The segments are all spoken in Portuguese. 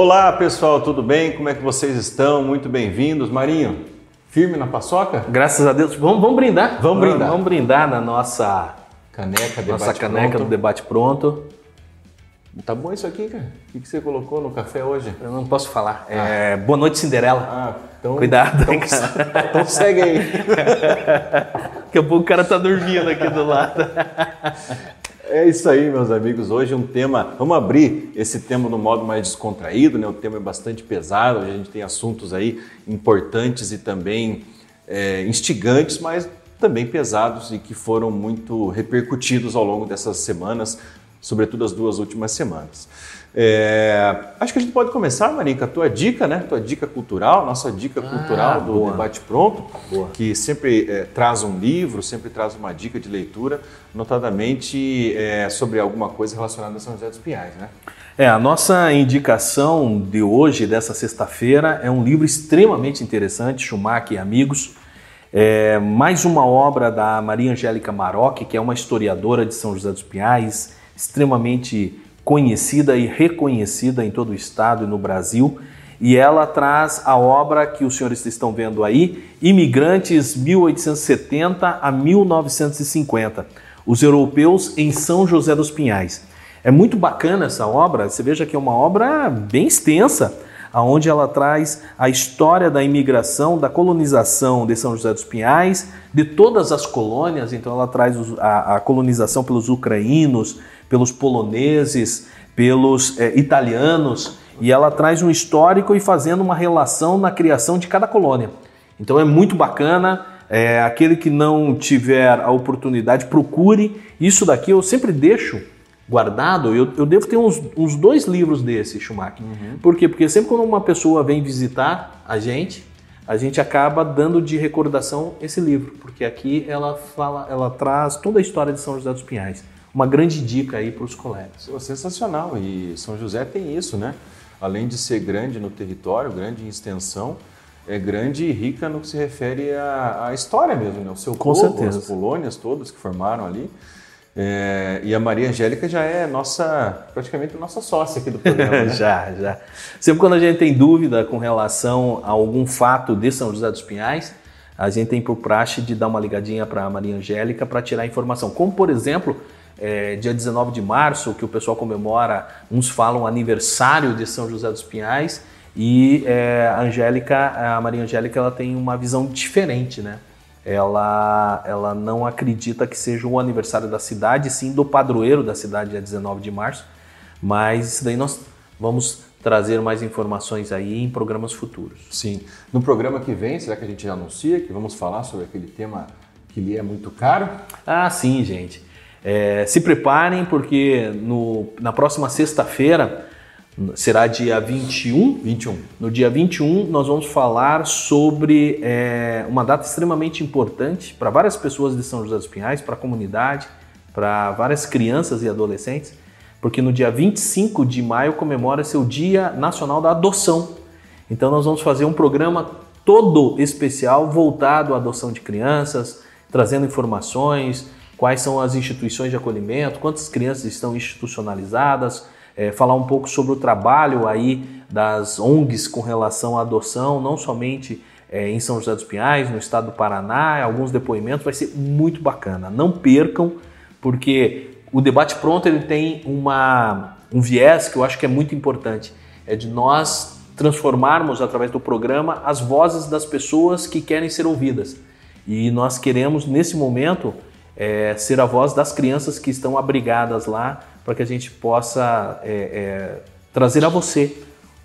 Olá pessoal, tudo bem? Como é que vocês estão? Muito bem-vindos. Marinho, firme na paçoca? Graças a Deus. Vamos, vamos brindar. Vamos brindar. Vamos brindar na nossa Caneca, debate nossa caneca pronto. do debate pronto. Tá bom isso aqui, cara? O que você colocou no café hoje? Eu não posso falar. É, boa noite, Cinderela. Ah, então... Cuidado, Então, então segue aí. Daqui a pouco o cara tá dormindo aqui do lado. É isso aí, meus amigos. Hoje um tema, vamos abrir esse tema no modo mais descontraído, né? O tema é bastante pesado, hoje a gente tem assuntos aí importantes e também é, instigantes, mas também pesados e que foram muito repercutidos ao longo dessas semanas, sobretudo as duas últimas semanas. É, acho que a gente pode começar, Marinho, com a tua dica, né? Tua dica cultural, nossa dica cultural do boa. Debate Pronto, Boa. que sempre é, traz um livro, sempre traz uma dica de leitura, notadamente é, sobre alguma coisa relacionada a São José dos Pinhais, né? É, a nossa indicação de hoje, dessa sexta-feira, é um livro extremamente interessante, Schumacher e Amigos. É mais uma obra da Maria Angélica Maroc, que é uma historiadora de São José dos Pinhais, extremamente conhecida e reconhecida em todo o estado e no Brasil. E ela traz a obra que os senhores estão vendo aí, Imigrantes 1870 a 1950, os europeus em São José dos Pinhais. É muito bacana essa obra, você veja que é uma obra bem extensa, aonde ela traz a história da imigração, da colonização de São José dos Pinhais, de todas as colônias, então ela traz a colonização pelos ucranianos, pelos poloneses, pelos eh, italianos, e ela traz um histórico e fazendo uma relação na criação de cada colônia. Então é muito bacana. É, aquele que não tiver a oportunidade, procure. Isso daqui eu sempre deixo guardado. Eu, eu devo ter uns, uns dois livros desse, Schumacher. Por quê? Porque sempre quando uma pessoa vem visitar a gente, a gente acaba dando de recordação esse livro, porque aqui ela fala, ela traz toda a história de São José dos Pinhais. Uma grande dica aí para os colegas. Pô, Sensacional, e São José tem isso, né? Além de ser grande no território, grande em extensão, é grande e rica no que se refere à, à história mesmo, né? O seu Com povo, certeza. as colônias todas que formaram ali. É, e a Maria Angélica já é nossa, praticamente nossa sócia aqui do programa, né? já, já. Sempre quando a gente tem dúvida com relação a algum fato de São José dos Pinhais, a gente tem por praxe de dar uma ligadinha para a Maria Angélica para tirar informação. Como, por exemplo, é, dia 19 de março, que o pessoal comemora, uns falam aniversário de São José dos Pinhais, e é, a Angélica, a Maria Angélica, ela tem uma visão diferente, né? Ela, ela não acredita que seja o aniversário da cidade, sim do padroeiro da cidade, dia 19 de março, mas isso daí nós vamos trazer mais informações aí em programas futuros. Sim. No programa que vem, será que a gente já anuncia que vamos falar sobre aquele tema que lhe é muito caro? Ah, sim, gente. É, se preparem, porque no, na próxima sexta-feira, será dia 21, 21. No dia 21, nós vamos falar sobre é, uma data extremamente importante para várias pessoas de São José dos Pinhais, para a comunidade, para várias crianças e adolescentes, porque no dia 25 de maio comemora-se o Dia Nacional da Adoção. Então, nós vamos fazer um programa todo especial voltado à adoção de crianças, trazendo informações, quais são as instituições de acolhimento, quantas crianças estão institucionalizadas, é, falar um pouco sobre o trabalho aí das ONGs com relação à adoção, não somente é, em São José dos Pinhais, no estado do Paraná, alguns depoimentos, vai ser muito bacana. Não percam, porque o debate pronto ele tem uma, um viés que eu acho que é muito importante, é de nós transformarmos através do programa as vozes das pessoas que querem ser ouvidas. E nós queremos nesse momento é, ser a voz das crianças que estão abrigadas lá para que a gente possa é, é, trazer a você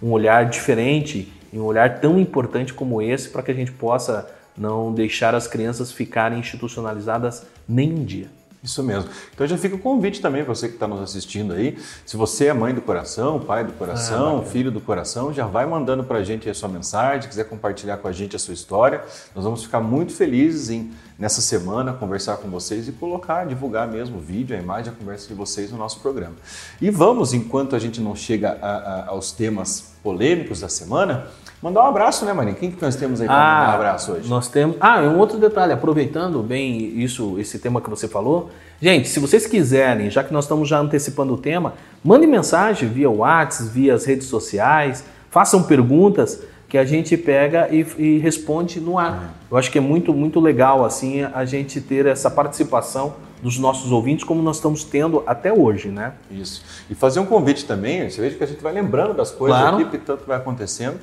um olhar diferente e um olhar tão importante como esse para que a gente possa não deixar as crianças ficarem institucionalizadas nem um dia. Isso mesmo. Então já fica o convite também para você que está nos assistindo aí. Se você é mãe do coração, pai do coração, Ah, filho do coração, já vai mandando para a gente a sua mensagem, quiser compartilhar com a gente a sua história. Nós vamos ficar muito felizes em, nessa semana, conversar com vocês e colocar, divulgar mesmo o vídeo, a imagem, a conversa de vocês no nosso programa. E vamos, enquanto a gente não chega a, a, aos temas polêmicos da semana, mandar um abraço, né, Marinho? Quem que nós temos aí para mandar um abraço hoje? Nós temos. Ah, e um outro detalhe, aproveitando bem isso, esse tema que você falou, gente, se vocês quiserem, já que nós estamos já antecipando o tema, mandem mensagem via WhatsApp, via as redes sociais, façam perguntas que a gente pega e, e responde no ar. Eu acho que é muito, muito legal assim a gente ter essa participação dos nossos ouvintes, como nós estamos tendo até hoje, né? Isso. E fazer um convite também, você veja que a gente vai lembrando das coisas claro. aqui, que tanto vai acontecendo,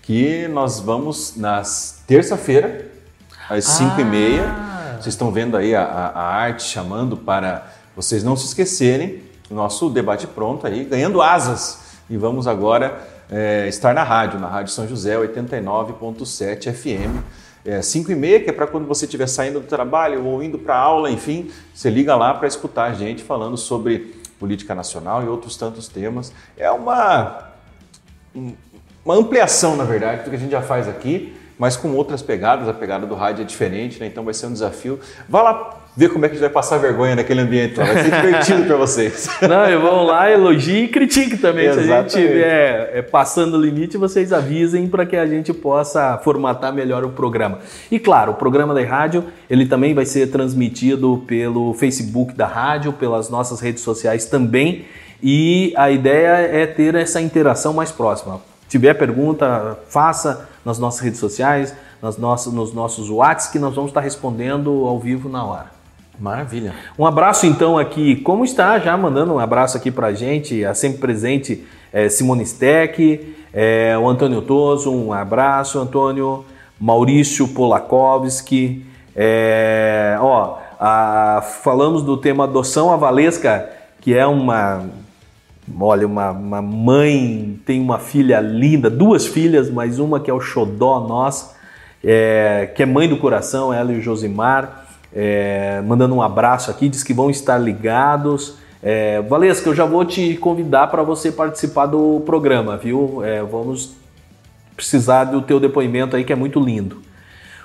que nós vamos nas terça-feira, às 5 ah. e meia. Vocês estão vendo aí a, a, arte chamando para vocês não se esquecerem. Nosso debate pronto aí, ganhando asas. E vamos agora é, estar na rádio, na Rádio São José 89.7 FM é, 5 e meia, que é para quando você estiver saindo do trabalho ou indo para aula, enfim, você liga lá para escutar a gente falando sobre política nacional e outros tantos temas. É uma, uma ampliação, na verdade, do que a gente já faz aqui, mas com outras pegadas. A pegada do rádio é diferente, né? então vai ser um desafio. Vá lá ver como é que a gente vai passar vergonha naquele ambiente lá. Vai ser divertido para vocês. Não, eu vou lá, elogie e critique também. Se a gente estiver é, passando o limite, vocês avisem para que a gente possa formatar melhor o programa. E claro, o programa da rádio, ele também vai ser transmitido pelo Facebook da rádio, pelas nossas redes sociais também. E a ideia é ter essa interação mais próxima. Se tiver pergunta, faça nas nossas redes sociais, nas nossas, nos nossos WhatsApp, que nós vamos estar respondendo ao vivo na hora. Maravilha. Um abraço então aqui. Como está? Já mandando um abraço aqui para a gente, a sempre presente é, Simone Steck, é, o Antônio Toso, um abraço, Antônio. Maurício Polakovski. É, ó, a, falamos do tema adoção a Valesca, que é uma. Olha, uma, uma mãe tem uma filha linda, duas filhas, mas uma que é o xodó nossa, é, que é mãe do coração, ela e o Josimar é, mandando um abraço aqui, diz que vão estar ligados. É, Valesca, eu já vou te convidar para você participar do programa, viu? É, vamos precisar do teu depoimento aí, que é muito lindo.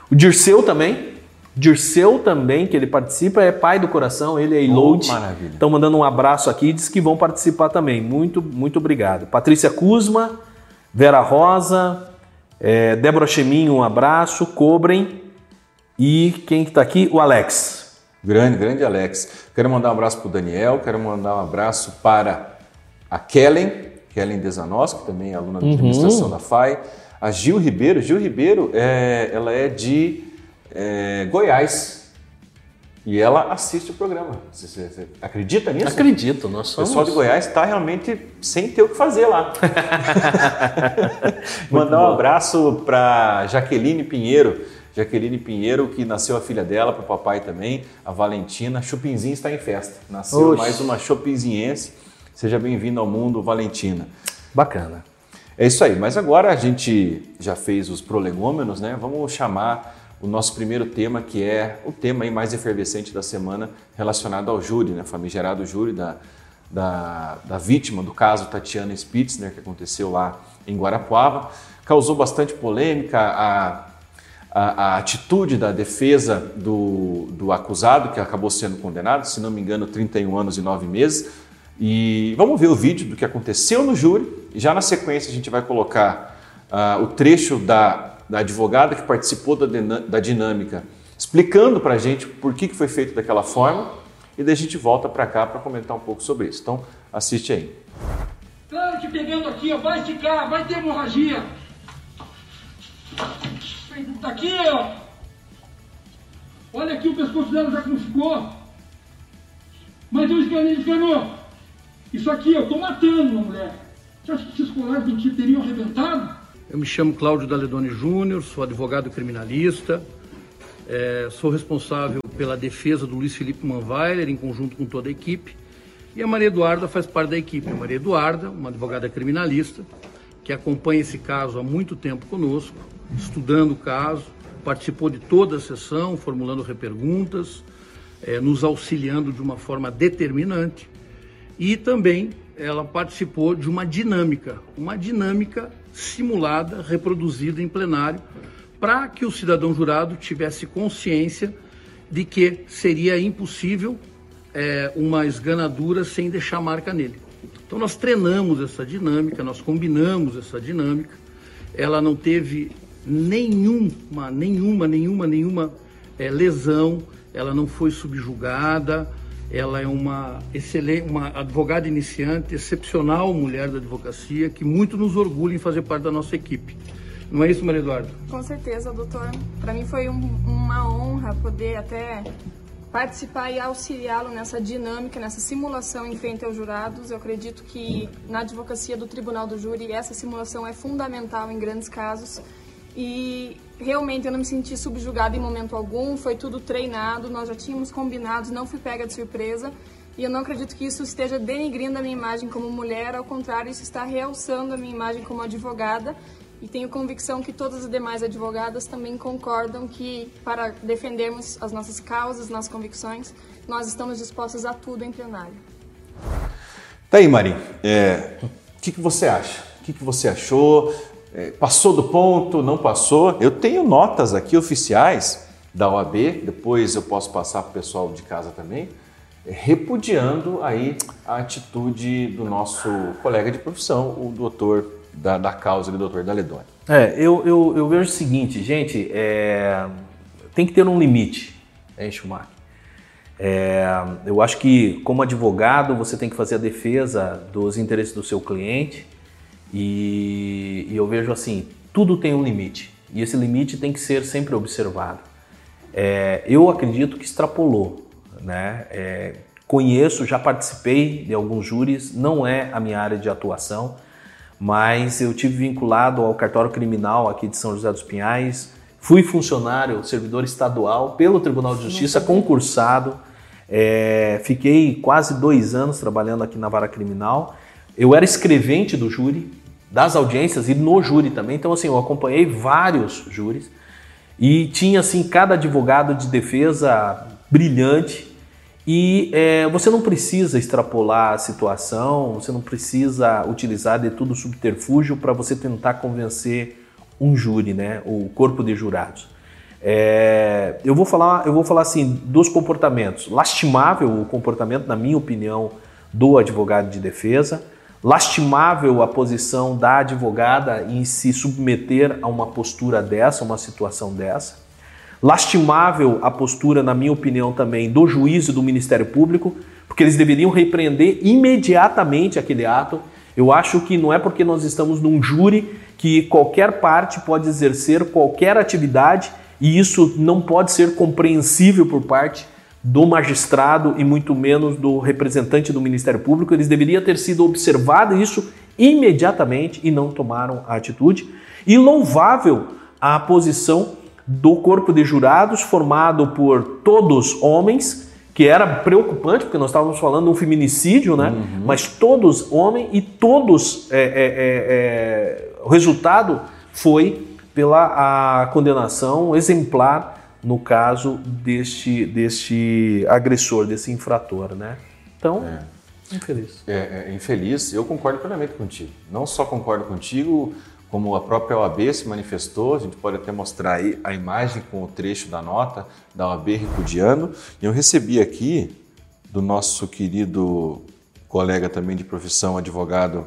O Dirceu também, Dirceu também, que ele participa, é pai do coração, ele é Iload. Oh, maravilha. Estão mandando um abraço aqui, diz que vão participar também. Muito, muito obrigado. Patrícia Kuzma, Vera Rosa, é, Débora Cheminho, um abraço. Cobrem, e quem que está aqui? O Alex. Grande, grande Alex. Quero mandar um abraço para o Daniel, quero mandar um abraço para a Kellen, Kellen Desanos, que também é aluna da uhum. administração da FAI. A Gil Ribeiro, Gil Ribeiro, é, ela é de é, Goiás. E ela assiste o programa. Você, você, você acredita nisso? Acredito, nós somos. O pessoal de Goiás está realmente sem ter o que fazer lá. Mandar um abraço para Jaqueline Pinheiro, Jaqueline Pinheiro, que nasceu a filha dela, para o papai também, a Valentina. Chupinzinho está em festa. Nasceu Oxi. mais uma chupinziense. Seja bem-vindo ao mundo, Valentina. Bacana. É isso aí, mas agora a gente já fez os prolegômenos, né? Vamos chamar o nosso primeiro tema, que é o tema mais efervescente da semana relacionado ao júri, né? Famigerado júri da, da, da vítima do caso Tatiana Spitzner, que aconteceu lá em Guarapuava. Causou bastante polêmica, a a, a, atitude da defesa do, do acusado, que acabou sendo condenado, se não me engano, 31 anos e 9 meses. E vamos ver o vídeo do que aconteceu no júri. E já na sequência a gente vai colocar uh, o trecho da, da advogada que participou da, da dinâmica, explicando para a gente por que, que foi feito daquela forma. E daí a gente volta para cá para comentar um pouco sobre isso. Então, assiste aí. Claro que pegando aqui, ó, vai ficar, vai ter hemorragia. Tá aqui, ó. Olha aqui o pescoço dela já como ficou. Mas eu escanei, escanou. Isso aqui, eu tô matando uma mulher. Você acha que esses colares não teriam arrebentado? Eu me chamo Cláudio Daledoni Júnior, sou advogado criminalista, é, sou responsável pela defesa do Luiz Felipe Manweiler, em conjunto com toda a equipe, e a Maria Eduarda faz parte da equipe. A Maria Eduarda, uma advogada criminalista, que acompanha esse caso há muito tempo conosco, estudando o caso, participou de toda a sessão, formulando reperguntas, é, nos auxiliando de uma forma determinante. E também ela participou de uma dinâmica, uma dinâmica simulada, reproduzida em plenário, para que o cidadão jurado tivesse consciência de que seria impossível é, uma esganadura sem deixar marca nele. Então nós treinamos essa dinâmica, nós combinamos essa dinâmica. Ela não teve nenhuma, nenhuma, nenhuma, nenhuma é, lesão, ela não foi subjugada, ela é uma excelente, uma advogada iniciante, excepcional mulher da advocacia, que muito nos orgulha em fazer parte da nossa equipe. Não é isso, Maria Eduarda? Com certeza, doutor. Para mim foi um, uma honra poder até participar e auxiliá-lo nessa dinâmica, nessa simulação em frente aos jurados. Eu acredito que na advocacia do Tribunal do Júri essa simulação é fundamental em grandes casos e realmente eu não me senti subjugada em momento algum, foi tudo treinado, nós já tínhamos combinado, não fui pega de surpresa. E eu não acredito que isso esteja denigrindo a minha imagem como mulher, ao contrário, isso está realçando a minha imagem como advogada. E tenho convicção que todas as demais advogadas também concordam que, para defendermos as nossas causas, nossas convicções, nós estamos dispostos a tudo em plenário. Tá aí, Marim. É, o que, que você acha? O que, que você achou? É, passou do ponto, não passou? Eu tenho notas aqui oficiais da OAB, depois eu posso passar para o pessoal de casa também, é, repudiando aí a atitude do nosso colega de profissão, o doutor da, da causa, o doutor Daledoni. É, eu, eu, eu, vejo o seguinte, gente, é, tem que ter um limite, é, Schumacher. É, eu acho que, como advogado, você tem que fazer a defesa dos interesses do seu cliente, e, e, eu vejo assim, tudo tem um limite e esse limite tem que ser sempre observado. É, eu acredito que extrapolou, né? É, conheço, já participei de alguns júris, não é a minha área de atuação, mas eu tive vinculado ao cartório criminal aqui de São José dos Pinhais, fui funcionário, servidor estadual pelo Tribunal de Justiça, concursado, é, fiquei quase dois anos trabalhando aqui na vara criminal. Eu era escrevente do júri, das audiências e no júri também. Então, assim, eu acompanhei vários júris e tinha, assim, cada advogado de defesa brilhante. E é, você não precisa extrapolar a situação, você não precisa utilizar de tudo subterfúgio para você tentar convencer um júri, né, o corpo de jurados. É, eu vou falar, eu vou falar assim dos comportamentos. Lastimável o comportamento, na minha opinião, do advogado de defesa lastimável a posição da advogada em se submeter a uma postura dessa, uma situação dessa. Lastimável a postura, na minha opinião, também do juiz e do Ministério Público, porque eles deveriam repreender imediatamente aquele ato. Eu acho que não é porque nós estamos num júri que qualquer parte pode exercer qualquer atividade e isso não pode ser compreensível por parte do magistrado e muito menos do representante do Ministério Público. Eles deveriam ter sido observado isso imediatamente e não tomaram a atitude. E louvável a posição do corpo de jurados formado por todos homens, que era preocupante, porque nós estávamos falando de um feminicídio, né? Uhum. Mas todos homens e todos. É, é, é, é o resultado foi pela a condenação exemplar no caso deste, deste agressor, desse infrator, né? Então, é. infeliz. É, é, infeliz, eu concordo plenamente contigo. Não só concordo contigo, como a própria OAB se manifestou, a gente pode até mostrar aí a imagem com o trecho da nota da OAB repudiando. E eu recebi aqui do nosso querido colega também de profissão, advogado,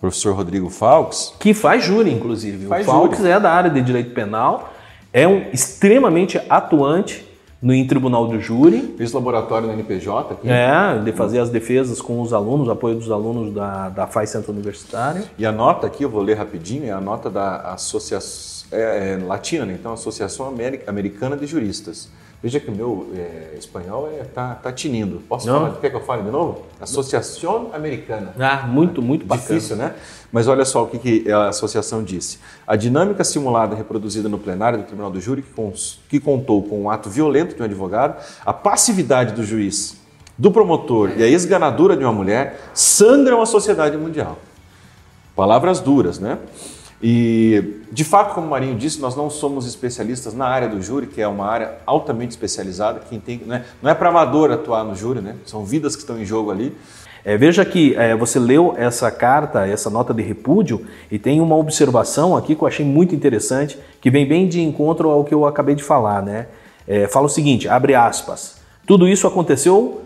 professor Rodrigo Falks. Que faz júri, inclusive. Faz o Falks júri. é da área de direito penal é um extremamente atuante no em tribunal do júri. Fiz laboratório no NPJ aqui. É, de fazer as defesas com os alunos, apoio dos alunos da, da FAI Centro Universitário. E a nota aqui, eu vou ler rapidinho, é a nota da Associação é, é, Latina, né? então Associação Americana de Juristas. Veja que o meu é, espanhol é, tá, tá tinindo. Posso Não. falar? Quer que eu fale de novo? Associação Americana. Ah, muito, muito bacana. Difícil, né? Mas olha só o que, que a associação disse. A dinâmica simulada reproduzida no plenário do Tribunal do Júri, que, cons, que contou com um ato violento de um advogado, a passividade do juiz, do promotor e a esganadura de uma mulher sangram a sociedade mundial. Palavras duras, né? E, de fato, como o Marinho disse, nós não somos especialistas na área do júri, que é uma área altamente especializada. Quem tem, né? Não é para amador atuar no júri, né? são vidas que estão em jogo ali. É, veja que é, você leu essa carta, essa nota de repúdio, e tem uma observação aqui que eu achei muito interessante, que vem bem de encontro ao que eu acabei de falar. Né? É, fala o seguinte: abre aspas. Tudo isso aconteceu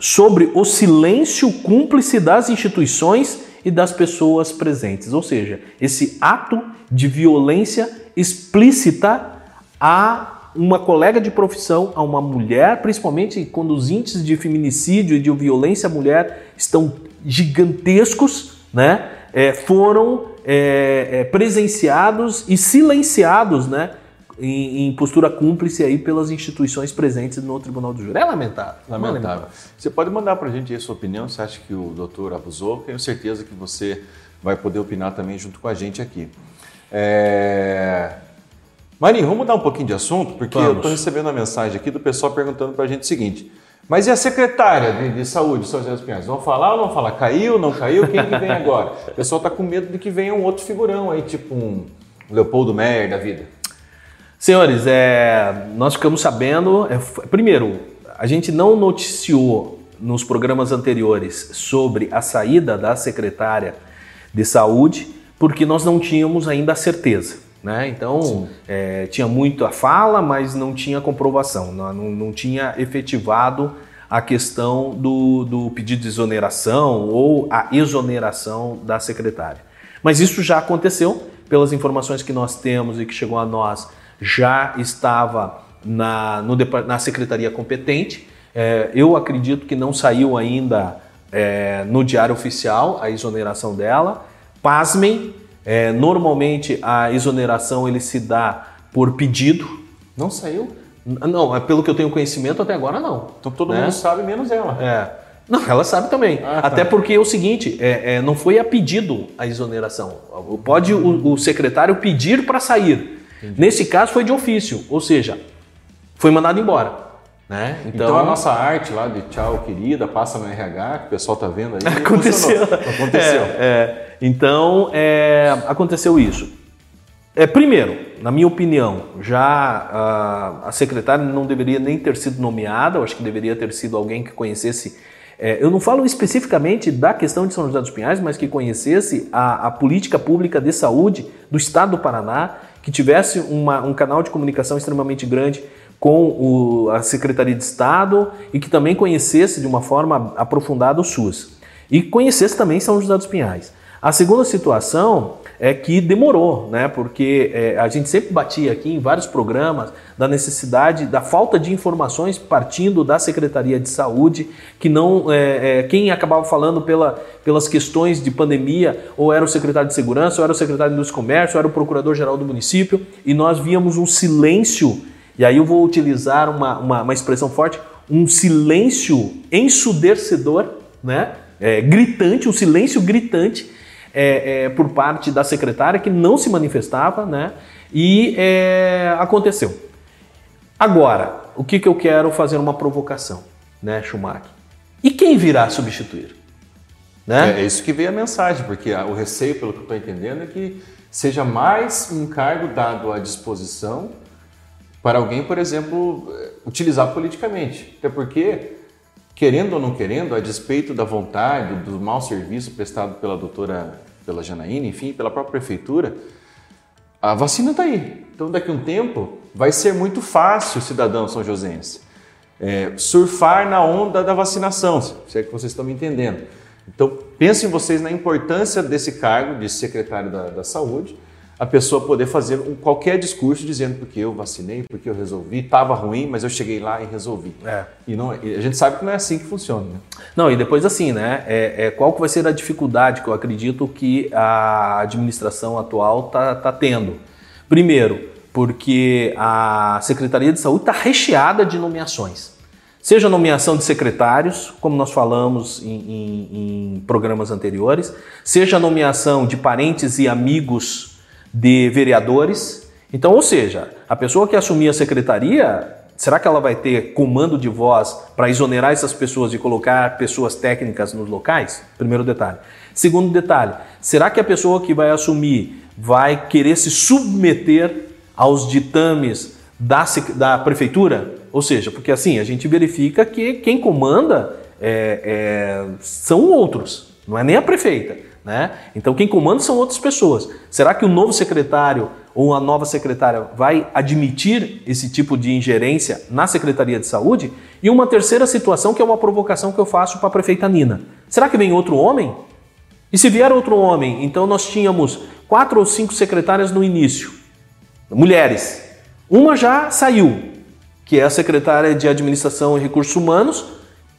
sobre o silêncio cúmplice das instituições e das pessoas presentes. Ou seja, esse ato de violência explícita a uma colega de profissão, a uma mulher, principalmente quando os índices de feminicídio e de violência à mulher estão gigantescos, né? É, foram é, é, presenciados e silenciados, né? Em, em, postura cúmplice aí pelas instituições presentes no Tribunal do Júri. É lamentável. Lamentável. lamentável. Você pode mandar para a gente a sua opinião, você acha que o doutor abusou? Tenho certeza que você vai poder opinar também junto com a gente aqui. É... Marinho, vamos mudar um pouquinho de assunto, porque vamos. eu estou recebendo uma mensagem aqui do pessoal perguntando para a gente o seguinte, mas e a secretária de, de saúde, São José dos Pinhais? Vão falar ou não falar? Caiu, não caiu? Quem que vem agora? O pessoal está com medo de que venha um outro figurão aí, tipo um Leopoldo Meyer da vida. Senhores, é, nós ficamos sabendo. É, primeiro, a gente não noticiou nos programas anteriores sobre a saída da secretária de saúde, porque nós não tínhamos ainda a certeza. Né? Então, é, tinha muito a fala, mas não tinha comprovação, não, não, tinha efetivado a questão do, do, pedido de exoneração ou a exoneração da secretária. Mas isso já aconteceu, pelas informações que nós temos e que chegou a nós, já estava na, no, na secretaria competente. É, eu acredito que não saiu ainda é, no Diário Oficial a exoneração dela. Pasmem, é, normalmente a exoneração ele se dá por pedido. Não saiu? Não, é pelo que eu tenho conhecimento até agora não. Então todo né? mundo sabe, menos ela. É. Não, ela sabe também. Ah, tá. Até porque é o seguinte, é, é, não foi a pedido a exoneração. Pode o, o secretário pedir para sair. Entendi. Nesse caso foi de ofício, ou seja, foi mandado embora. Né? Então, então, a nossa arte lá de tchau querida, passa no RH, que o pessoal tá vendo aí. Aconteceu. Aconteceu. É, é. Então, é, aconteceu isso. É, primeiro, na minha opinião, já a, a, secretária não deveria nem ter sido nomeada, eu acho que deveria ter sido alguém que conhecesse. É, eu não falo especificamente da questão de São José dos Pinhais, mas que conhecesse a, a política pública de saúde do estado do Paraná, que tivesse uma, um canal de comunicação extremamente grande com o, a Secretaria de Estado e que também conhecesse de uma forma aprofundada o SUS. E conhecesse também São José dos Pinhais. A segunda situação é que demorou, né? Porque é, a gente sempre batia aqui em vários programas da necessidade, da falta de informações partindo da Secretaria de Saúde, que não. É, é, quem acabava falando pela, pelas questões de pandemia, ou era o secretário de Segurança, ou era o secretário do Comércio, ou era o procurador-geral do município, e nós víamos um silêncio e aí eu vou utilizar uma, uma, uma expressão forte, um silêncio ensudecedor, né? É, gritante, um silêncio gritante é, é, por parte da secretária que não se manifestava, né? E é, aconteceu. Agora, o que, que eu quero fazer uma provocação, né, Schumacher? E quem virá substituir? Né? É, é isso que veio a mensagem, porque o receio, pelo que eu estou entendendo, é que seja mais um cargo dado à disposição para alguém, por exemplo, utilizar politicamente. Até porque, querendo ou não querendo, a despeito da vontade, do mau serviço prestado pela doutora, pela Janaína, enfim, pela própria prefeitura, a vacina está aí. Então, daqui a um tempo, vai ser muito fácil, cidadão são josense, é, surfar na onda da vacinação, se é que vocês estão me entendendo. Então, pensem vocês na importância desse cargo de secretário da, da Saúde, a pessoa poder fazer um, qualquer discurso dizendo porque eu vacinei, porque eu resolvi, estava ruim, mas eu cheguei lá e resolvi. É. E, não, e a gente sabe que não é assim que funciona. Né? Não, e depois assim, né? É, é, qual que vai ser a dificuldade que eu acredito que a administração atual está tá tendo? Primeiro, porque a Secretaria de Saúde está recheada de nomeações. Seja nomeação de secretários, como nós falamos em, em, em programas anteriores, seja nomeação de parentes e amigos de vereadores. Então, ou seja, a pessoa que assumir a secretaria, será que ela vai ter comando de voz para exonerar essas pessoas e colocar pessoas técnicas nos locais? Primeiro detalhe. Segundo detalhe, será que a pessoa que vai assumir vai querer se submeter aos ditames da, da prefeitura? Ou seja, porque assim, a gente verifica que quem comanda é, é, são outros, não é nem a prefeita. Né? Então quem comanda são outras pessoas. Será que o novo secretário ou a nova secretária vai admitir esse tipo de ingerência na Secretaria de Saúde? E uma terceira situação que é uma provocação que eu faço para a prefeita Nina. Será que vem outro homem? E se vier outro homem, então nós tínhamos quatro ou cinco secretárias no início, mulheres. Uma já saiu, que é a secretária de Administração e Recursos Humanos,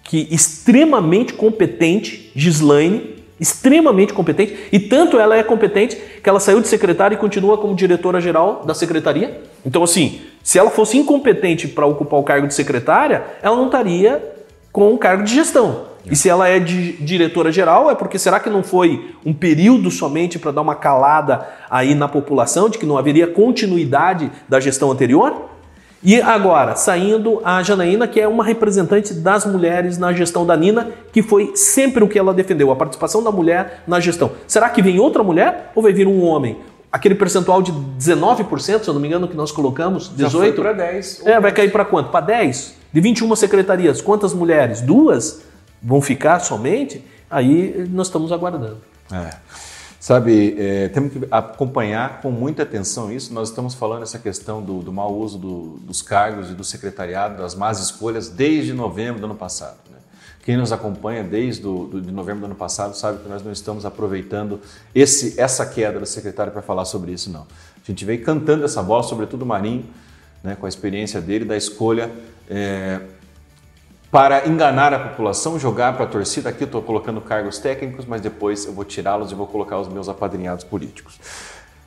que extremamente competente, Gislaine, extremamente competente, e tanto ela é competente que ela saiu de secretária e continua como diretora-geral da secretaria. Então, assim, se ela fosse incompetente para ocupar o cargo de secretária, ela não estaria com o cargo de gestão. E se ela é diretora-geral, é porque será que não foi um período somente para dar uma calada aí na população, de que não haveria continuidade da gestão anterior? E agora, saindo a Janaína, que é uma representante das mulheres na gestão da Nina, que foi sempre o que ela defendeu, a participação da mulher na gestão. Será que vem outra mulher ou vai vir um homem? Aquele percentual de 19%, se eu não me engano, que nós colocamos, 18? para 10. É, vai cair para quanto? Para 10? De 21 secretarias, quantas mulheres? Duas? Vão ficar somente? Aí nós estamos aguardando. É. Sabe, é, temos que acompanhar com muita atenção isso. Nós estamos falando essa questão do, do mau uso do, dos cargos e do secretariado, das más escolhas, desde novembro do ano passado. Né? Quem nos acompanha desde do, do, de novembro do ano passado sabe que nós não estamos aproveitando esse, essa queda da secretária para falar sobre isso, não. A gente veio cantando essa bola, sobretudo o Marinho, né, com a experiência dele, da escolha é, para enganar a população, jogar para a torcida. Aqui eu estou colocando cargos técnicos, mas depois eu vou tirá-los e vou colocar os meus apadrinhados políticos.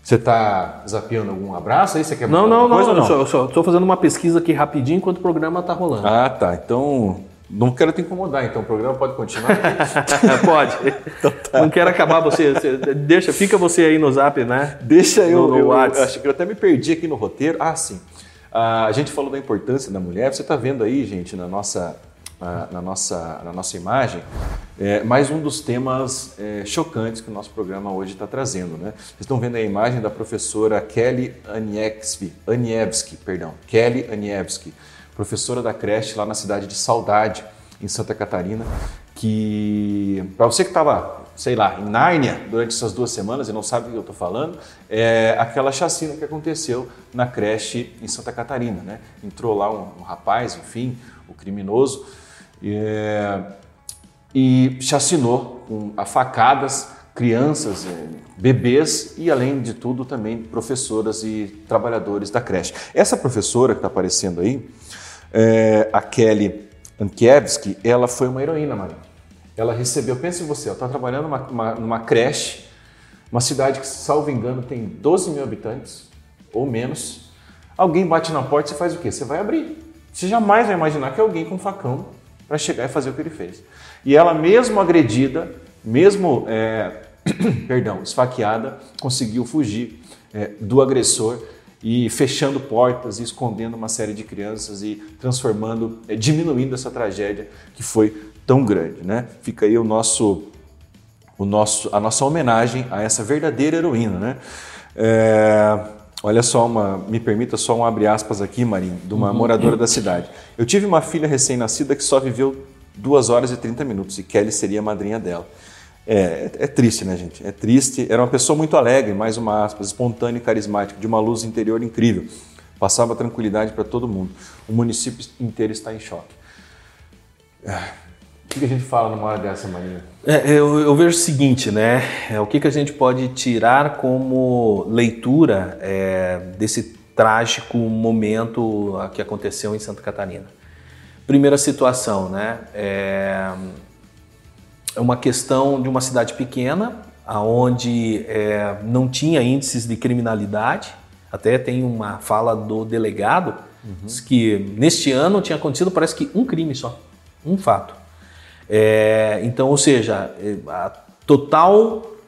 Você está desafiando algum abraço aí? Você quer não, não, coisa, não, não. Eu só estou fazendo uma pesquisa aqui rapidinho enquanto o programa está rolando. Ah, tá. Então, não quero te incomodar, então o programa pode continuar? pode. Então, tá. Não quero acabar você, você, Deixa, fica você aí no zap, né? Deixa eu. No, no eu, eu, acho que eu até me perdi aqui no roteiro. Ah, sim. Ah, a gente falou da importância da mulher. Você está vendo aí, gente, na nossa na, nossa, na nossa imagem, é, mais um dos temas é, chocantes que o nosso programa hoje está trazendo. Né? Vocês estão vendo a imagem da professora Kelly Aniewski, Aniewski, perdão, Kelly Aniewski, professora da creche lá na cidade de Saudade, em Santa Catarina, que, para você que estava, sei lá, em Nárnia durante essas duas semanas e não sabe o que eu estou falando, é aquela chacina que aconteceu na creche em Santa Catarina. Né? Entrou lá um, um rapaz, enfim, o criminoso, é, e chacinou com a facadas crianças, é, bebês e, além de tudo, também professoras e trabalhadores da creche. Essa professora que está aparecendo aí, é, a Kelly Ankiewski, ela foi uma heroína, Maria. Ela recebeu, pense você, ela está trabalhando numa, uma, numa creche, uma cidade que, salvo engano, tem 12 mil habitantes ou menos. Alguém bate na porta você faz o quê? Você vai abrir. Você jamais vai imaginar que alguém com facão para chegar e fazer o que ele fez. E ela, mesmo agredida, mesmo é, perdão, esfaqueada, conseguiu fugir é, do agressor e fechando portas e escondendo uma série de crianças e transformando, é, diminuindo essa tragédia que foi tão grande, né? Fica aí o nosso, o nosso, a nossa homenagem a essa verdadeira heroína, né? É, Olha só, uma, me permita só um abre aspas aqui, Marinho, de uma uhum. moradora da cidade. Eu tive uma filha recém-nascida que só viveu 2 horas e 30 minutos e Kelly seria a madrinha dela. É, é, triste, né, gente? É triste. Era uma pessoa muito alegre, mais uma aspas, espontânea e carismática, de uma luz interior incrível. Passava tranquilidade para todo mundo. O município inteiro está em choque. O que a gente fala numa hora dessa, Maria? É, eu, eu, vejo o seguinte, né? É, o que, que a gente pode tirar como leitura é, desse trágico momento que aconteceu em Santa Catarina? Primeira situação, né? É, é uma questão de uma cidade pequena, aonde é, não tinha índices de criminalidade. Até tem uma fala do delegado uhum. que neste ano tinha acontecido, parece que um crime só, um fato. É, então, ou seja, é, a total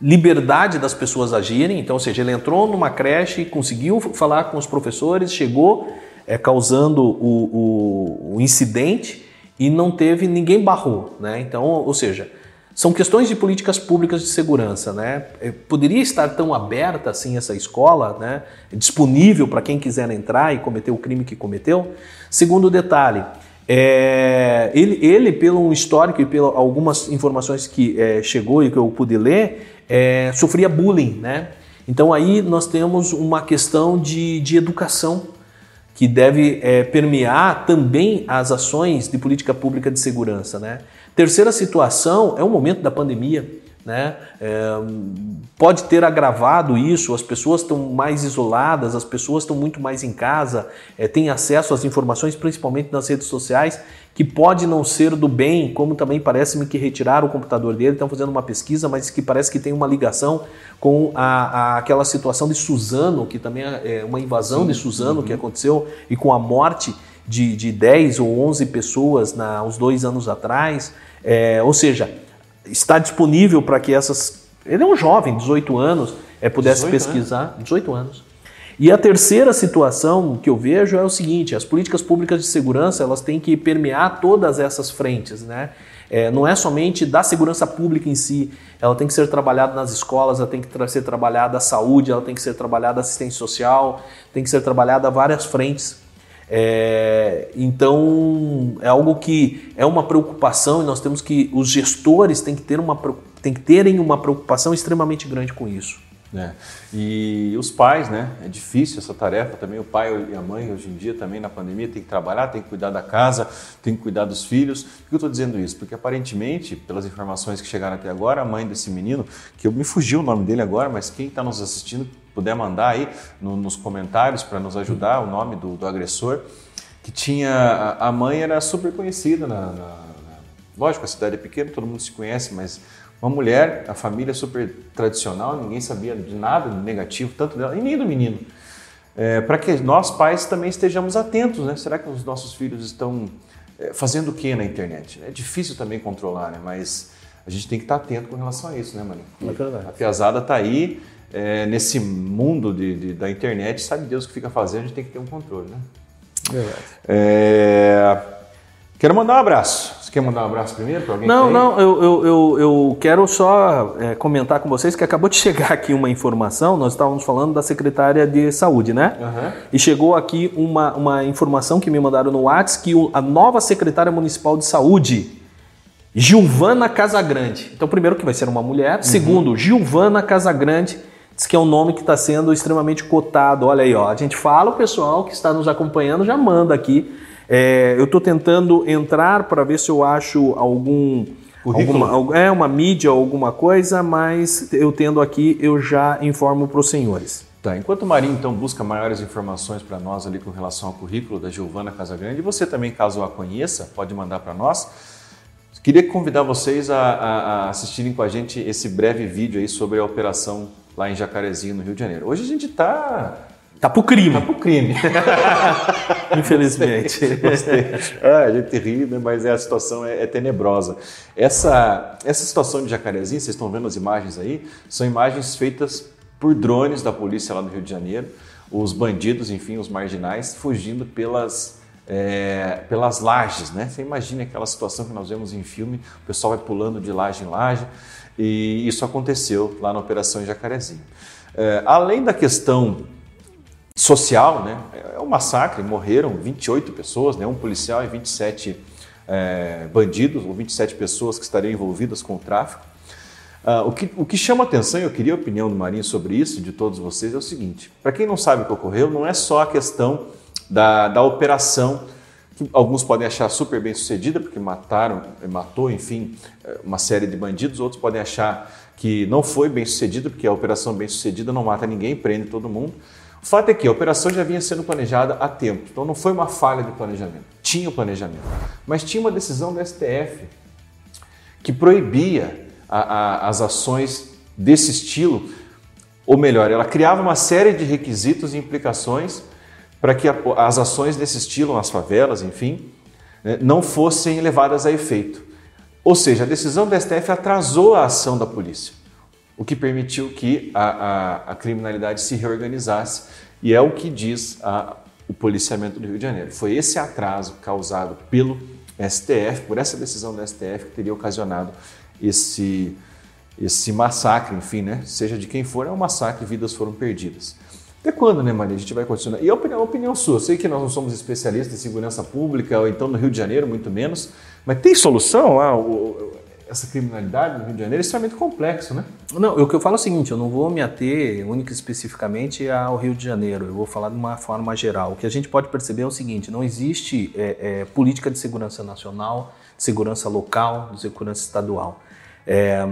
liberdade das pessoas agirem. Então, ou seja, ele entrou numa creche, conseguiu falar com os professores, chegou é, causando o, o, o, incidente e não teve ninguém barrou, né? Então, ou seja, são questões de políticas públicas de segurança, né? É, poderia estar tão aberta assim essa escola, né? Disponível para quem quiser entrar e cometer o crime que cometeu. Segundo detalhe, é, ele, ele, pelo histórico e pelas algumas informações que é, chegou e que eu pude ler, é, sofria bullying, né? Então aí nós temos uma questão de, de educação que deve é, permear também as ações de política pública de segurança, né? Terceira situação é o momento da pandemia. Né? É, pode ter agravado isso, as pessoas estão mais isoladas, as pessoas estão muito mais em casa, é, têm acesso às informações, principalmente nas redes sociais, que pode não ser do bem, como também parece-me que retiraram o computador dele, estão fazendo uma pesquisa, mas que parece que tem uma ligação com a, a aquela situação de Suzano, que também é, é uma invasão Sim. de Suzano uhum. que aconteceu, e com a morte de, de 10 ou 11 pessoas na, uns dois anos atrás. É, ou seja, está disponível para que essas. Ele é um jovem, 18 anos, é, pudesse 18 pesquisar. Anos. 18 anos. E a terceira situação que eu vejo é o seguinte: as políticas públicas de segurança elas têm que permear todas essas frentes, né? É, não é somente da segurança pública em si, ela tem que ser trabalhada nas escolas, ela tem que ser trabalhada a saúde, ela tem que ser trabalhada a assistência social, tem que ser trabalhada várias frentes é, então é algo que é uma preocupação e nós temos que os gestores têm que ter uma têm que terem uma preocupação extremamente grande com isso. É. E os pais, né? É difícil essa tarefa também. O pai e a mãe, hoje em dia, também na pandemia, tem que trabalhar, tem que cuidar da casa, tem que cuidar dos filhos. Por que eu estou dizendo isso? Porque aparentemente, pelas informações que chegaram até agora, a mãe desse menino, que eu me fugiu o nome dele agora, mas quem está nos assistindo puder mandar aí no, nos comentários para nos ajudar o nome do, do, agressor, que tinha a, a mãe era super conhecida na, na, na, lógico a cidade é pequena, todo mundo se conhece, mas uma mulher, a família super tradicional, ninguém sabia de nada negativo, tanto dela e nem do menino. É, para que nós pais também estejamos atentos, né? Será que os nossos filhos estão é, fazendo o que na internet? É difícil também controlar, né? Mas a gente tem que estar atento com relação a isso, né, Mano? É verdade. A piazada está aí, é, nesse mundo de, de, da internet, sabe Deus o que fica fazendo, a gente tem que ter um controle, né? Verdade. É... Quero mandar um abraço. Você quer mandar um abraço primeiro para alguém? Não, não, eu, eu, eu, eu, quero só é, comentar com vocês que acabou de chegar aqui uma informação. Nós estávamos falando da secretária de saúde, né? Uhum. E chegou aqui uma, uma informação que me mandaram no WhatsApp que a nova secretária municipal de saúde, Gilvana Casagrande. Então, primeiro que vai ser uma mulher. Uhum. Segundo, Gilvana Casagrande Diz que é um nome que está sendo extremamente cotado. Olha aí, ó. A gente fala, o pessoal que está nos acompanhando já manda aqui. É, eu estou tentando entrar para ver se eu acho algum. Alguma, é uma mídia ou alguma coisa, mas eu tendo aqui, eu já informo para os senhores. Tá, enquanto o Marinho então busca maiores informações para nós ali com relação ao currículo da Giovana Casagrande, você também, caso a conheça, pode mandar para nós. Queria convidar vocês a, a, a assistirem com a gente esse breve vídeo aí sobre a operação lá em Jacarezinho, no Rio de Janeiro. Hoje a gente está Tá pro crime. Tá pro crime. Infelizmente. Gostei. Ah, a gente ri, né? mas a situação é, é, tenebrosa. Essa, essa situação de Jacarezinho, vocês estão vendo as imagens aí, são imagens feitas por drones da polícia lá no Rio de Janeiro. Os bandidos, enfim, os marginais, fugindo pelas, é, pelas lajes, né? Você imagina aquela situação que nós vemos em filme, o pessoal vai pulando de laje em laje. E isso aconteceu lá na Operação Jacarezinho. É, além da questão social, né, é um massacre, morreram 28 pessoas, né, um policial e 27 é, bandidos, ou 27 pessoas que estariam envolvidas com o tráfico. Uh, o, que, o que chama atenção, eu queria a opinião do Marinho sobre isso, de todos vocês, é o seguinte: para quem não sabe o que ocorreu, não é só a questão da, da operação que alguns podem achar super bem sucedida, porque mataram, matou, enfim, uma série de bandidos, outros podem achar que não foi bem sucedida, porque a operação bem sucedida não mata ninguém, prende todo mundo. O fato é que a operação já vinha sendo planejada há tempo, então não foi uma falha de planejamento. Tinha o planejamento, mas tinha uma decisão do STF que proibia a, a, as ações desse estilo, ou melhor, ela criava uma série de requisitos e implicações para que as ações desse estilo nas favelas, enfim, né, não fossem levadas a efeito. Ou seja, a decisão do STF atrasou a ação da polícia, o que permitiu que a, a, a criminalidade se reorganizasse, e é o que diz a, o policiamento do Rio de Janeiro. Foi esse atraso causado pelo STF, por essa decisão do STF, que teria ocasionado esse, esse massacre, enfim, né? seja de quem for, é um massacre, vidas foram perdidas. Até quando, né, Maria? A gente vai continuar. E a opinião, a opinião sua, eu sei que nós não somos especialistas em segurança pública, ou então no Rio de Janeiro, muito menos, mas tem solução lá? Essa criminalidade no Rio de Janeiro é extremamente complexo, né? Não, o que eu falo é o seguinte, eu não vou me ater única e especificamente ao Rio de Janeiro, eu vou falar de uma forma geral. O que a gente pode perceber é o seguinte, não existe é, é, política de segurança nacional, de segurança local, de segurança estadual. É,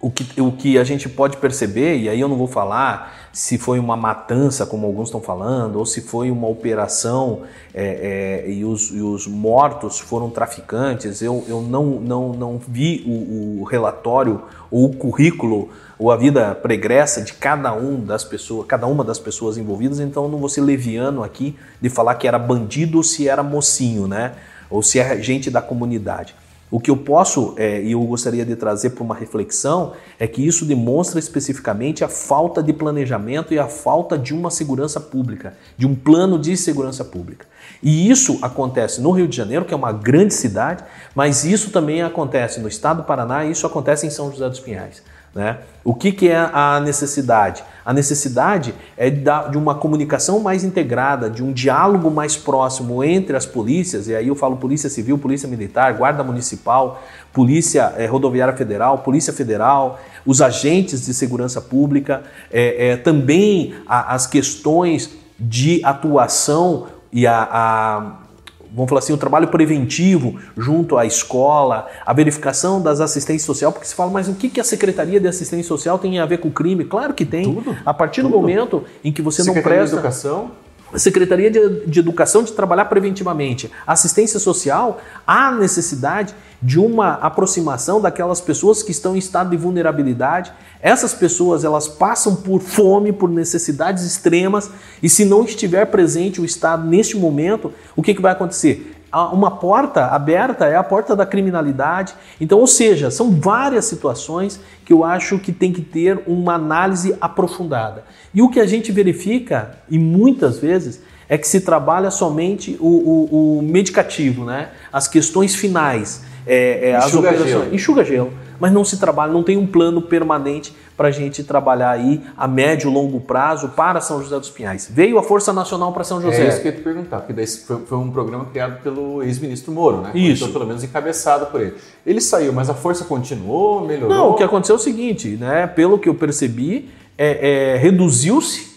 o que, o que a gente pode perceber, e aí eu não vou falar se foi uma matança, como alguns estão falando, ou se foi uma operação é, é, e, os, e, os, mortos foram traficantes, eu, eu não, não, não vi o, o relatório ou o currículo ou a vida pregressa de cada um das pessoas, cada uma das pessoas envolvidas, então não vou ser leviano aqui de falar que era bandido ou se era mocinho, né? Ou se é gente da comunidade. O que eu posso é, e eu gostaria de trazer para uma reflexão é que isso demonstra especificamente a falta de planejamento e a falta de uma segurança pública, de um plano de segurança pública. E isso acontece no Rio de Janeiro, que é uma grande cidade, mas isso também acontece no estado do Paraná e isso acontece em São José dos Pinhais. Né? O que, que é a necessidade? A necessidade é de uma comunicação mais integrada, de um diálogo mais próximo entre as polícias, e aí eu falo Polícia Civil, Polícia Militar, Guarda Municipal, Polícia é, Rodoviária Federal, Polícia Federal, os agentes de segurança pública, é, também a, as questões de atuação e a, a vamos falar assim, o trabalho preventivo junto à escola, a verificação das assistências sociais, porque se fala, mas o que, a Secretaria de Assistência Social tem a ver com crime? Claro que tem. Tudo, a partir tudo. do momento em que você Secretaria não presta... De Educação? Secretaria de, Educação de trabalhar preventivamente. Assistência social, há necessidade de uma aproximação daquelas pessoas que estão em estado de vulnerabilidade. Essas pessoas elas passam por fome, por necessidades extremas e se não estiver presente o Estado neste momento, o que, que vai acontecer? Uma porta aberta é a porta da criminalidade. Então, ou seja, são várias situações que eu acho que tem que ter uma análise aprofundada. E o que a gente verifica, e muitas vezes, é que se trabalha somente o, o, o medicativo, né? as questões finais é, é, as operações. Gelo. Enxuga gelo. Mas não se trabalha, não tem um plano permanente para a gente trabalhar aí a médio e longo prazo para São José dos Pinhais. Veio a Força Nacional para São José. É isso que eu ia te perguntar, porque daí foi, um programa criado pelo ex-ministro Moro, né? Isso. Então, pelo menos encabeçado por ele. Ele saiu, mas a força continuou, melhorou? Não, o que aconteceu é o seguinte, né? Pelo que eu percebi, é, é, reduziu-se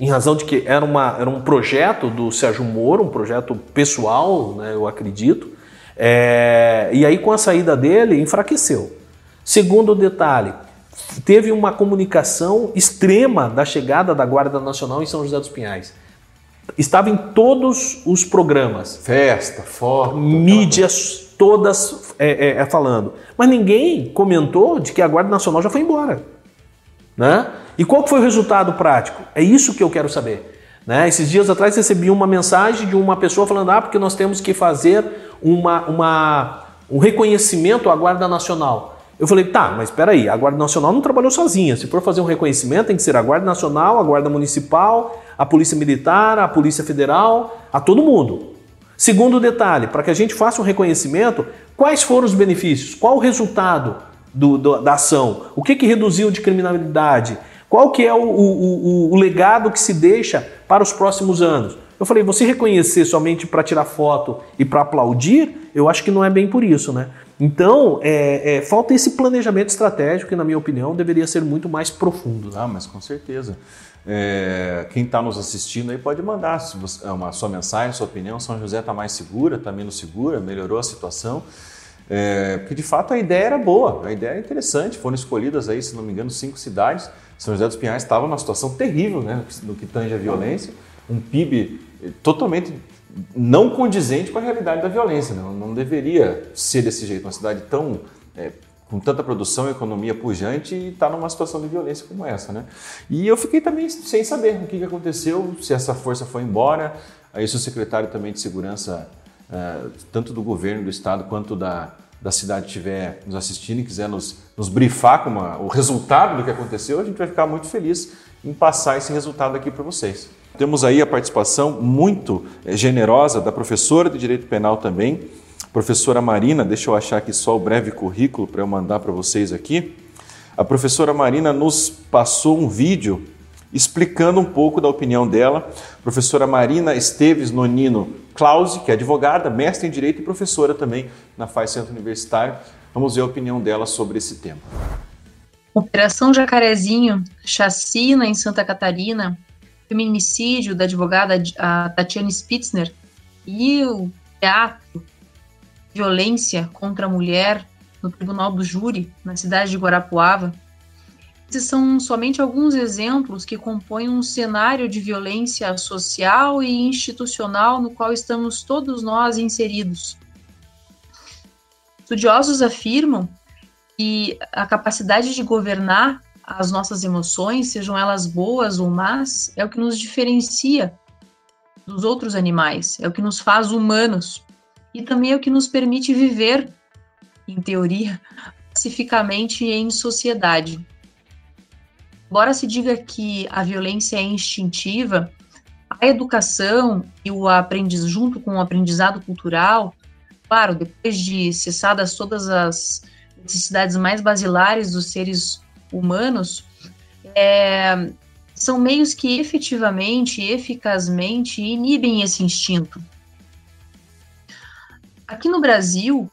em razão de que era, uma, era um projeto do Sérgio Moro, um projeto pessoal, né, eu acredito, é, e aí, com a saída dele, enfraqueceu. Segundo detalhe, teve uma comunicação extrema da chegada da Guarda Nacional em São José dos Pinhais. Estava em todos os programas. Festa, foto. Mídias todas é, é, é, falando. Mas ninguém comentou de que a Guarda Nacional já foi embora. Né? E qual foi o resultado prático? É isso que eu quero saber. Né? Esses dias atrás recebi uma mensagem de uma pessoa falando: ah, porque nós temos que fazer uma, uma, um reconhecimento à Guarda Nacional. Eu falei, tá, mas espera aí, a Guarda Nacional não trabalhou sozinha. Se for fazer um reconhecimento, tem que ser a Guarda Nacional, a Guarda Municipal, a Polícia Militar, a Polícia Federal, a todo mundo. Segundo detalhe, para que a gente faça um reconhecimento, quais foram os benefícios? Qual o resultado do, do, da ação? O que, que reduziu de criminalidade? Qual que é o, o, o, o legado que se deixa para os próximos anos? Eu falei, você reconhecer somente para tirar foto e para aplaudir, eu acho que não é bem por isso, né? Então, é, é, falta esse planejamento estratégico que, na minha opinião, deveria ser muito mais profundo. Ah, mas com certeza. É, quem está nos assistindo aí pode mandar você, uma sua mensagem, sua opinião. São José está mais segura, está menos segura, melhorou a situação. É, porque de fato a ideia era boa, a ideia é interessante. Foram escolhidas aí, se não me engano, cinco cidades. São José dos Pinhais estava numa situação terrível, né, no que tange a violência, um PIB totalmente não condizente com a realidade da violência. Né? Não deveria ser desse jeito, uma cidade tão é, com tanta produção economia pujante e está numa situação de violência como essa, né? E eu fiquei também sem saber o que, que aconteceu, se essa força foi embora. Aí o secretário também de segurança, é, tanto do governo do estado quanto da, da cidade estiver nos assistindo e quiser nos, nos brifar com uma, o resultado do que aconteceu, a gente vai ficar muito feliz em passar esse resultado aqui para vocês. Temos aí a participação muito eh, generosa da professora de Direito Penal também, professora Marina. Deixa eu achar aqui só o breve currículo para eu mandar para vocês aqui. A professora Marina nos passou um vídeo explicando um pouco da opinião dela. Professora Marina Esteves Nonino Clause, que é advogada, mestre em Direito e professora também na FAI Centro Universitário. Vamos ver a opinião dela sobre esse tema. Operação Jacarezinho, chacina em Santa Catarina, feminicídio da advogada Tatiana Spitzner e o teatro violência contra a mulher no Tribunal do Júri, na cidade de Guarapuava. Esses são somente alguns exemplos que compõem um cenário de violência social e institucional no qual estamos todos nós inseridos. Estudiosos afirmam que a capacidade de governar as nossas emoções, sejam elas boas ou más, é o que nos diferencia dos outros animais, é o que nos faz humanos e também é o que nos permite viver, em teoria, pacificamente em sociedade. Embora se diga que a violência é instintiva, a educação e o aprendiz junto com o aprendizado cultural, claro, depois de cessadas todas as necessidades mais basilares dos seres humanos, é, são meios que efetivamente, eficazmente inibem esse instinto. Aqui no Brasil,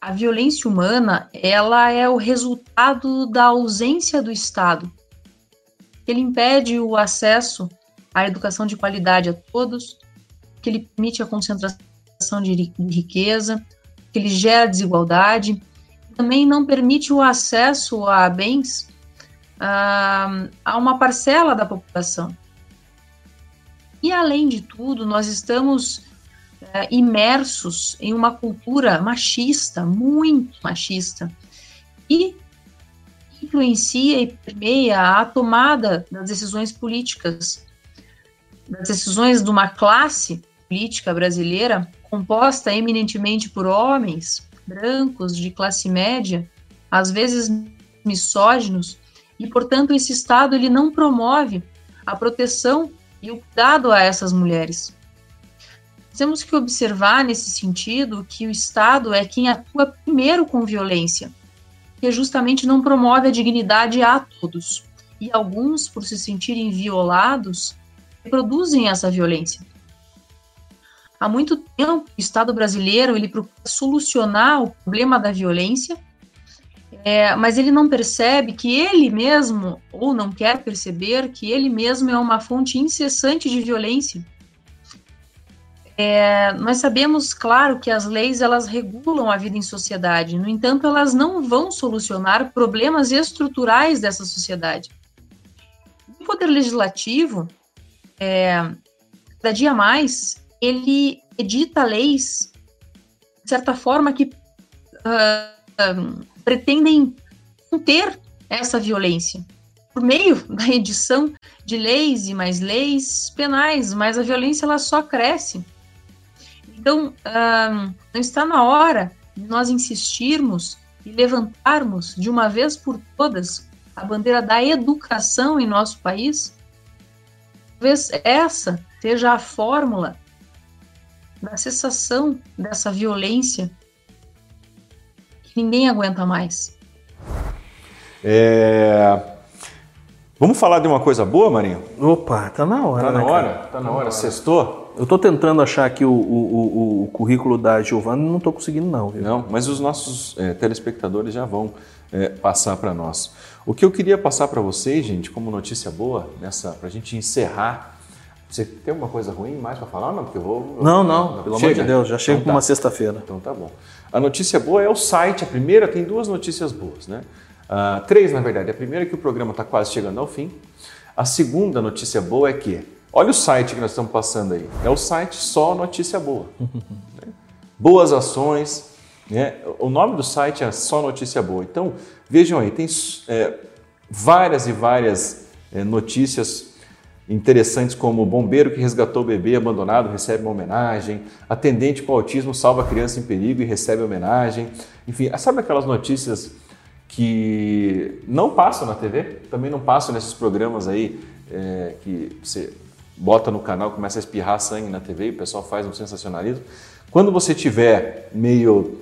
a violência humana ela é o resultado da ausência do Estado. Ele impede o acesso à educação de qualidade a todos, que ele permite a concentração de riqueza, que ele gera desigualdade, também não permite o acesso a bens uh, a uma parcela da população. E além de tudo, nós estamos uh, imersos em uma cultura machista, muito machista, e influencia e permeia a tomada das decisões políticas, das decisões de uma classe política brasileira composta eminentemente por homens brancos de classe média, às vezes misóginos, e, portanto, esse Estado ele não promove a proteção e o cuidado a essas mulheres. Temos que observar nesse sentido que o Estado é quem atua primeiro com violência, que justamente não promove a dignidade a todos. E alguns, por se sentirem violados, reproduzem essa violência. Há muito tempo, o Estado brasileiro ele procura solucionar o problema da violência é, mas ele não percebe que ele mesmo, ou não quer perceber, que ele mesmo é uma fonte incessante de violência. É, nós sabemos, claro, que as leis elas regulam a vida em sociedade, no entanto, elas não vão solucionar problemas estruturais dessa sociedade. O poder legislativo, é, cada dia mais, ele edita leis, de certa forma, que uh, pretendem conter essa violência por meio da edição de leis e mais leis penais, mas a violência ela só cresce. Então, não está na hora de nós insistirmos e levantarmos de uma vez por todas a bandeira da educação em nosso país? Talvez essa seja a fórmula da cessação dessa violência que ninguém aguenta mais. É... Vamos falar de uma coisa boa, Marinho? Opa, tá na hora. Tá na né, hora? Cara? Tá na hora. Sextou? Eu tô tentando achar aqui o, o, o, o currículo da Giovana e não tô conseguindo não. Viu? Não, mas os nossos é, telespectadores já vão é, passar para nós. O que eu queria passar para vocês, gente, como notícia boa, nessa, para a gente encerrar. Você tem alguma coisa ruim mais para falar? Não, porque eu vou. Não, não, pelo amor de Deus, já chega então, tá. uma sexta-feira. Então tá bom. A notícia boa é o site. A primeira tem duas notícias boas, né? Uh, três, na verdade. A primeira é que o programa está quase chegando ao fim. A segunda notícia boa é que, olha o site que nós estamos passando aí. É o site Só Notícia Boa. né? Boas ações. Né? O nome do site é Só Notícia Boa. Então, vejam aí, tem é, várias e várias é, notícias interessantes como o bombeiro que resgatou o bebê abandonado recebe uma homenagem, atendente com autismo salva criança em perigo e recebe homenagem. Enfim, sabe aquelas notícias que não passam na TV? Também não passam nesses programas aí é, que você bota no canal, começa a espirrar sangue na TV e o pessoal faz um sensacionalismo. Quando você tiver meio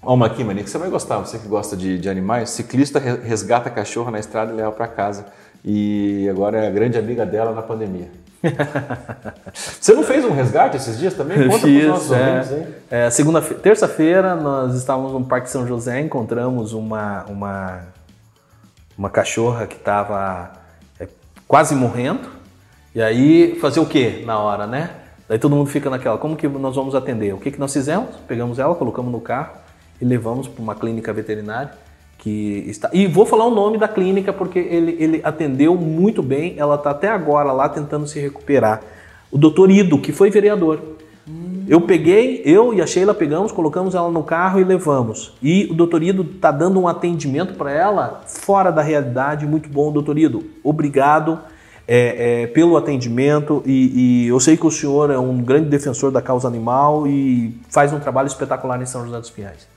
Olha uma aqui, você vai gostar, você que gosta de, de animais. Ciclista resgata cachorro na estrada e leva para casa e agora é a grande amiga dela na pandemia. Você não fez um resgate esses dias também? Conta Fiz, nossos é, é, segunda, terça-feira nós estávamos no Parque São José, encontramos uma uma, uma cachorra que estava é, quase morrendo. E aí fazer o que na hora, né? Daí todo mundo fica naquela, como que nós vamos atender? O que, que nós fizemos? Pegamos ela, colocamos no carro e levamos para uma clínica veterinária que está. E vou falar o nome da clínica porque ele, ele atendeu muito bem. Ela está até agora lá tentando se recuperar. O doutor Ido, que foi vereador. Eu peguei, eu e a Sheila pegamos, colocamos ela no carro e levamos. E o doutor Ido está dando um atendimento para ela fora da realidade, muito bom, doutor Ido. Obrigado é, é, pelo atendimento e, e, eu sei que o senhor é um grande defensor da causa animal e faz um trabalho espetacular em São José dos Pinhais.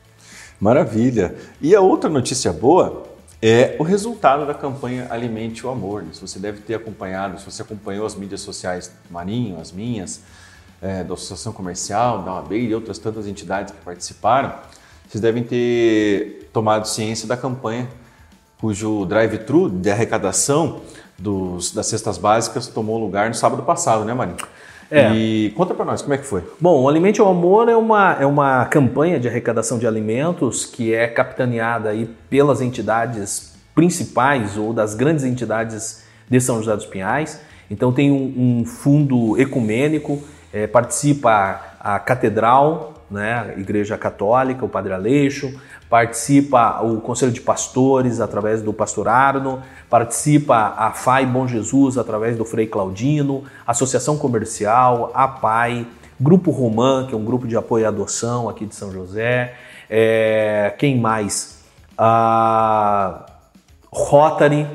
Maravilha. E a outra notícia boa é o resultado da campanha Alimente o Amor. Se você deve ter acompanhado, se você acompanhou as mídias sociais Marinho, as minhas, é, da Associação Comercial, da UAB e outras tantas entidades que participaram, vocês devem ter tomado ciência da campanha cujo drive-thru de arrecadação dos, das cestas básicas tomou lugar no sábado passado, né, Marinho? É. E conta para nós, como é que foi? Bom, o Alimente ao Amor é uma, é uma campanha de arrecadação de alimentos que é capitaneada aí pelas entidades principais ou das grandes entidades de São José dos Pinhais. Então tem um, um fundo ecumênico é, participa a Catedral, né, a Igreja Católica, o Padre Aleixo, participa o Conselho de Pastores através do Pastor Arno, participa a FAI Bom Jesus através do Frei Claudino, Associação Comercial, a PAI, Grupo Romã, que é um grupo de apoio à adoção aqui de São José, é, quem mais? A Rotary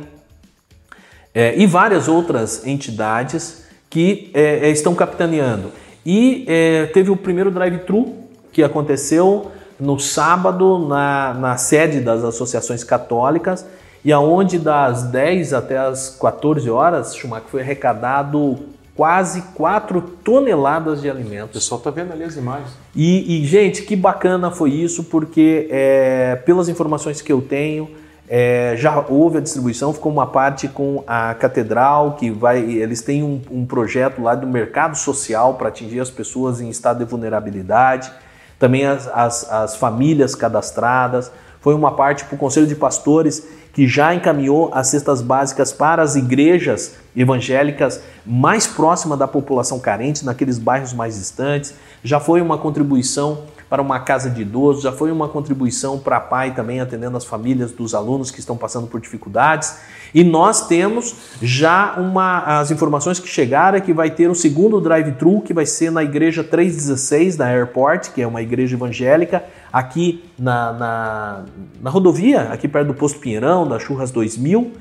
é, e várias outras entidades que é, é, estão capitaneando. E é, teve o primeiro drive-thru que aconteceu no sábado na, na sede das associações católicas e aonde das 10 até as 14 horas, Schumacher, foi arrecadado quase 4 toneladas de alimentos. O pessoal está vendo ali as imagens. E, e, gente, que bacana foi isso, porque é, pelas informações que eu tenho, é, já houve a distribuição, ficou uma parte com a catedral, que vai. Eles têm um, um projeto lá do mercado social para atingir as pessoas em estado de vulnerabilidade, também as, as, as famílias cadastradas. Foi uma parte para o Conselho de Pastores que já encaminhou as cestas básicas para as igrejas evangélicas mais próximas da população carente, naqueles bairros mais distantes. Já foi uma contribuição para uma casa de idosos, já foi uma contribuição para a PAI também atendendo as famílias dos alunos que estão passando por dificuldades. E nós temos já uma as informações que chegaram é que vai ter o segundo drive-thru que vai ser na igreja 316 da Airport, que é uma igreja evangélica, aqui na, na, na rodovia, aqui perto do posto Pinheirão, da Churras 2000,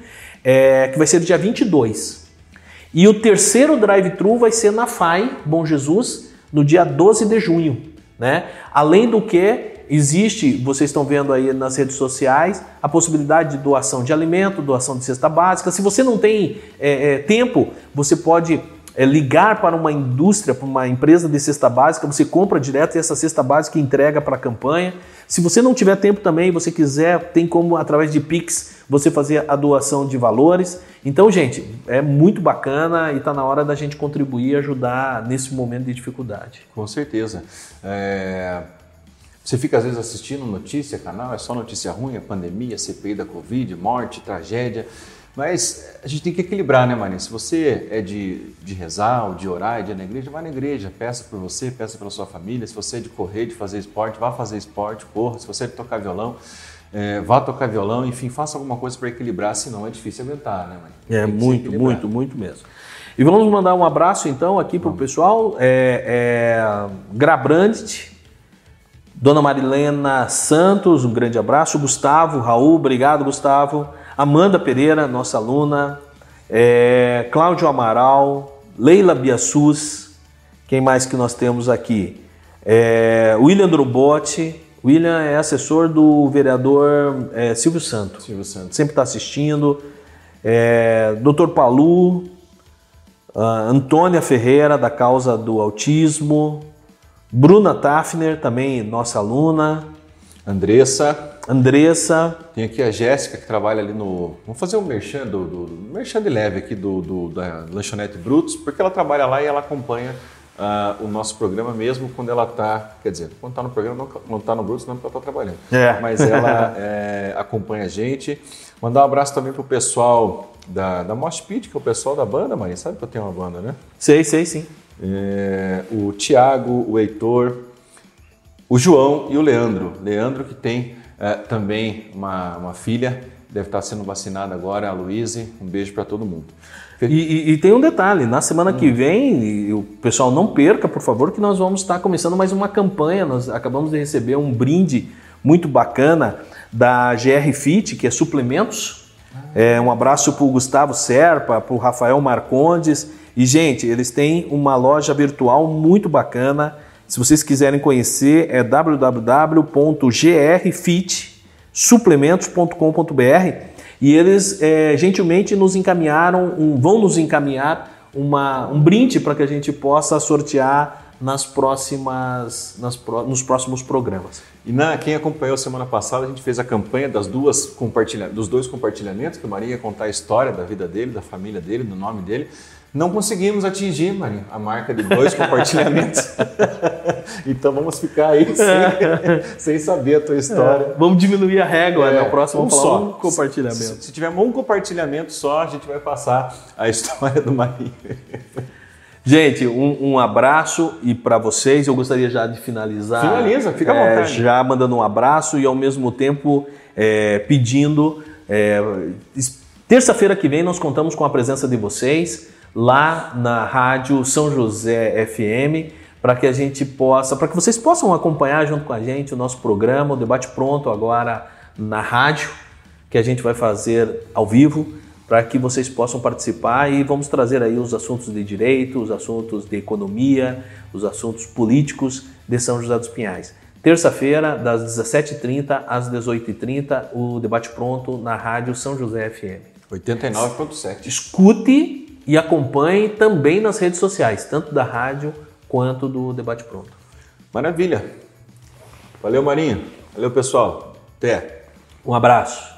é, que vai ser dia 22. E o terceiro drive-thru vai ser na FAI, Bom Jesus, no dia 12 de junho. Né? Além do que, existe, vocês estão vendo aí nas redes sociais, a possibilidade de doação de alimento, doação de cesta básica. Se você não tem é, é, tempo, você pode é, ligar para uma indústria, para uma empresa de cesta básica, você compra direto e essa cesta básica entrega para a campanha. Se você não tiver tempo também, você quiser, tem como através de Pix você fazer a doação de valores. Então, gente, é muito bacana e está na hora da gente contribuir e ajudar nesse momento de dificuldade. Com certeza. É... Você fica às vezes assistindo notícia, canal, é só notícia ruim, a pandemia, CPI da Covid, morte, tragédia. Mas a gente tem que equilibrar, né, Marinha? Se você é de, de rezar, ou de orar, de ir na igreja, vá na igreja, peça por você, peça pela sua família. Se você é de correr, de fazer esporte, vá fazer esporte, corra. Se você é de tocar violão, é, vá tocar violão, enfim, faça alguma coisa para equilibrar, senão é difícil aguentar, né, Marinha? É muito, muito, muito mesmo. E vamos mandar um abraço então aqui para o pessoal. É, é, Grabrandt, Dona Marilena Santos, um grande abraço. Gustavo, Raul, obrigado, Gustavo. Amanda Pereira, nossa aluna, é, Cláudio Amaral, Leila Biassus, quem mais que nós temos aqui? É, William Drubotti, William é assessor do vereador é, Silvio Santo. Silvio Santo. Sempre está assistindo. É, Dr. Palu, Antônia Ferreira, da causa do autismo. Bruna Tafner, também nossa aluna. Andressa. Andressa. Tem aqui a Jéssica que trabalha ali no. Vamos fazer um merchan, do, do, merchan de leve aqui do, do, da Lanchonete Brutos, porque ela trabalha lá e ela acompanha uh, o nosso programa mesmo quando ela está. Quer dizer, quando está no programa, não está no Brutos, não, porque ela está trabalhando. É. Mas ela é, acompanha a gente. Mandar um abraço também pro pessoal da, da Mosh Pit, que é o pessoal da banda, Maria. Sabe que eu tenho uma banda, né? Sei, sei, sim. É, o Tiago, o Heitor, o João e o Leandro. Leandro que tem é, também uma, uma filha, deve estar sendo vacinada agora, a Luíse. Um beijo para todo mundo. E, e, e, tem um detalhe, na semana que vem, o pessoal não perca, por favor, que nós vamos estar começando mais uma campanha. Nós acabamos de receber um brinde muito bacana da GR Fit, que é suplementos. É, um abraço para o Gustavo Serpa, para o Rafael Marcondes. E, gente, eles têm uma loja virtual muito bacana. Se vocês quiserem conhecer, é www.grfitsuplementos.com.br e eles é, gentilmente nos encaminharam, um, vão nos encaminhar uma, um brinde para que a gente possa sortear nas próximas, nas, nos próximos programas. E na, quem acompanhou semana passada, a gente fez a campanha das duas compartilha, dos dois compartilhamentos, que o Maria ia contar a história da vida dele, da família dele, do nome dele. Não conseguimos atingir, Marinho, a marca de dois compartilhamentos. então vamos ficar aí sem, sem, saber a tua história. É, vamos diminuir a régua, é, na próxima um só. um compartilhamento. Se, se, tiver um compartilhamento só, a gente vai passar a história do Marinho. Gente, um, um abraço e para vocês, eu gostaria já de finalizar. Finaliza, fica à é, vontade. Já mandando um abraço e ao mesmo tempo é, pedindo. É, Terça-feira que vem nós contamos com a presença de vocês lá na Rádio São José FM, para que a gente possa, para que vocês possam acompanhar junto com a gente o nosso programa, o debate pronto agora na rádio, que a gente vai fazer ao vivo, para que vocês possam participar e vamos trazer aí os assuntos de direito, os assuntos de economia, os assuntos políticos de São José dos Pinhais. Terça-feira, das 17h30 às 18h30, o debate pronto na Rádio São José FM. 89.7. Escute e acompanhe também nas redes sociais, tanto da rádio quanto do Debate Pronto. Maravilha. Valeu, Marinho. Valeu, pessoal. Até. Um abraço.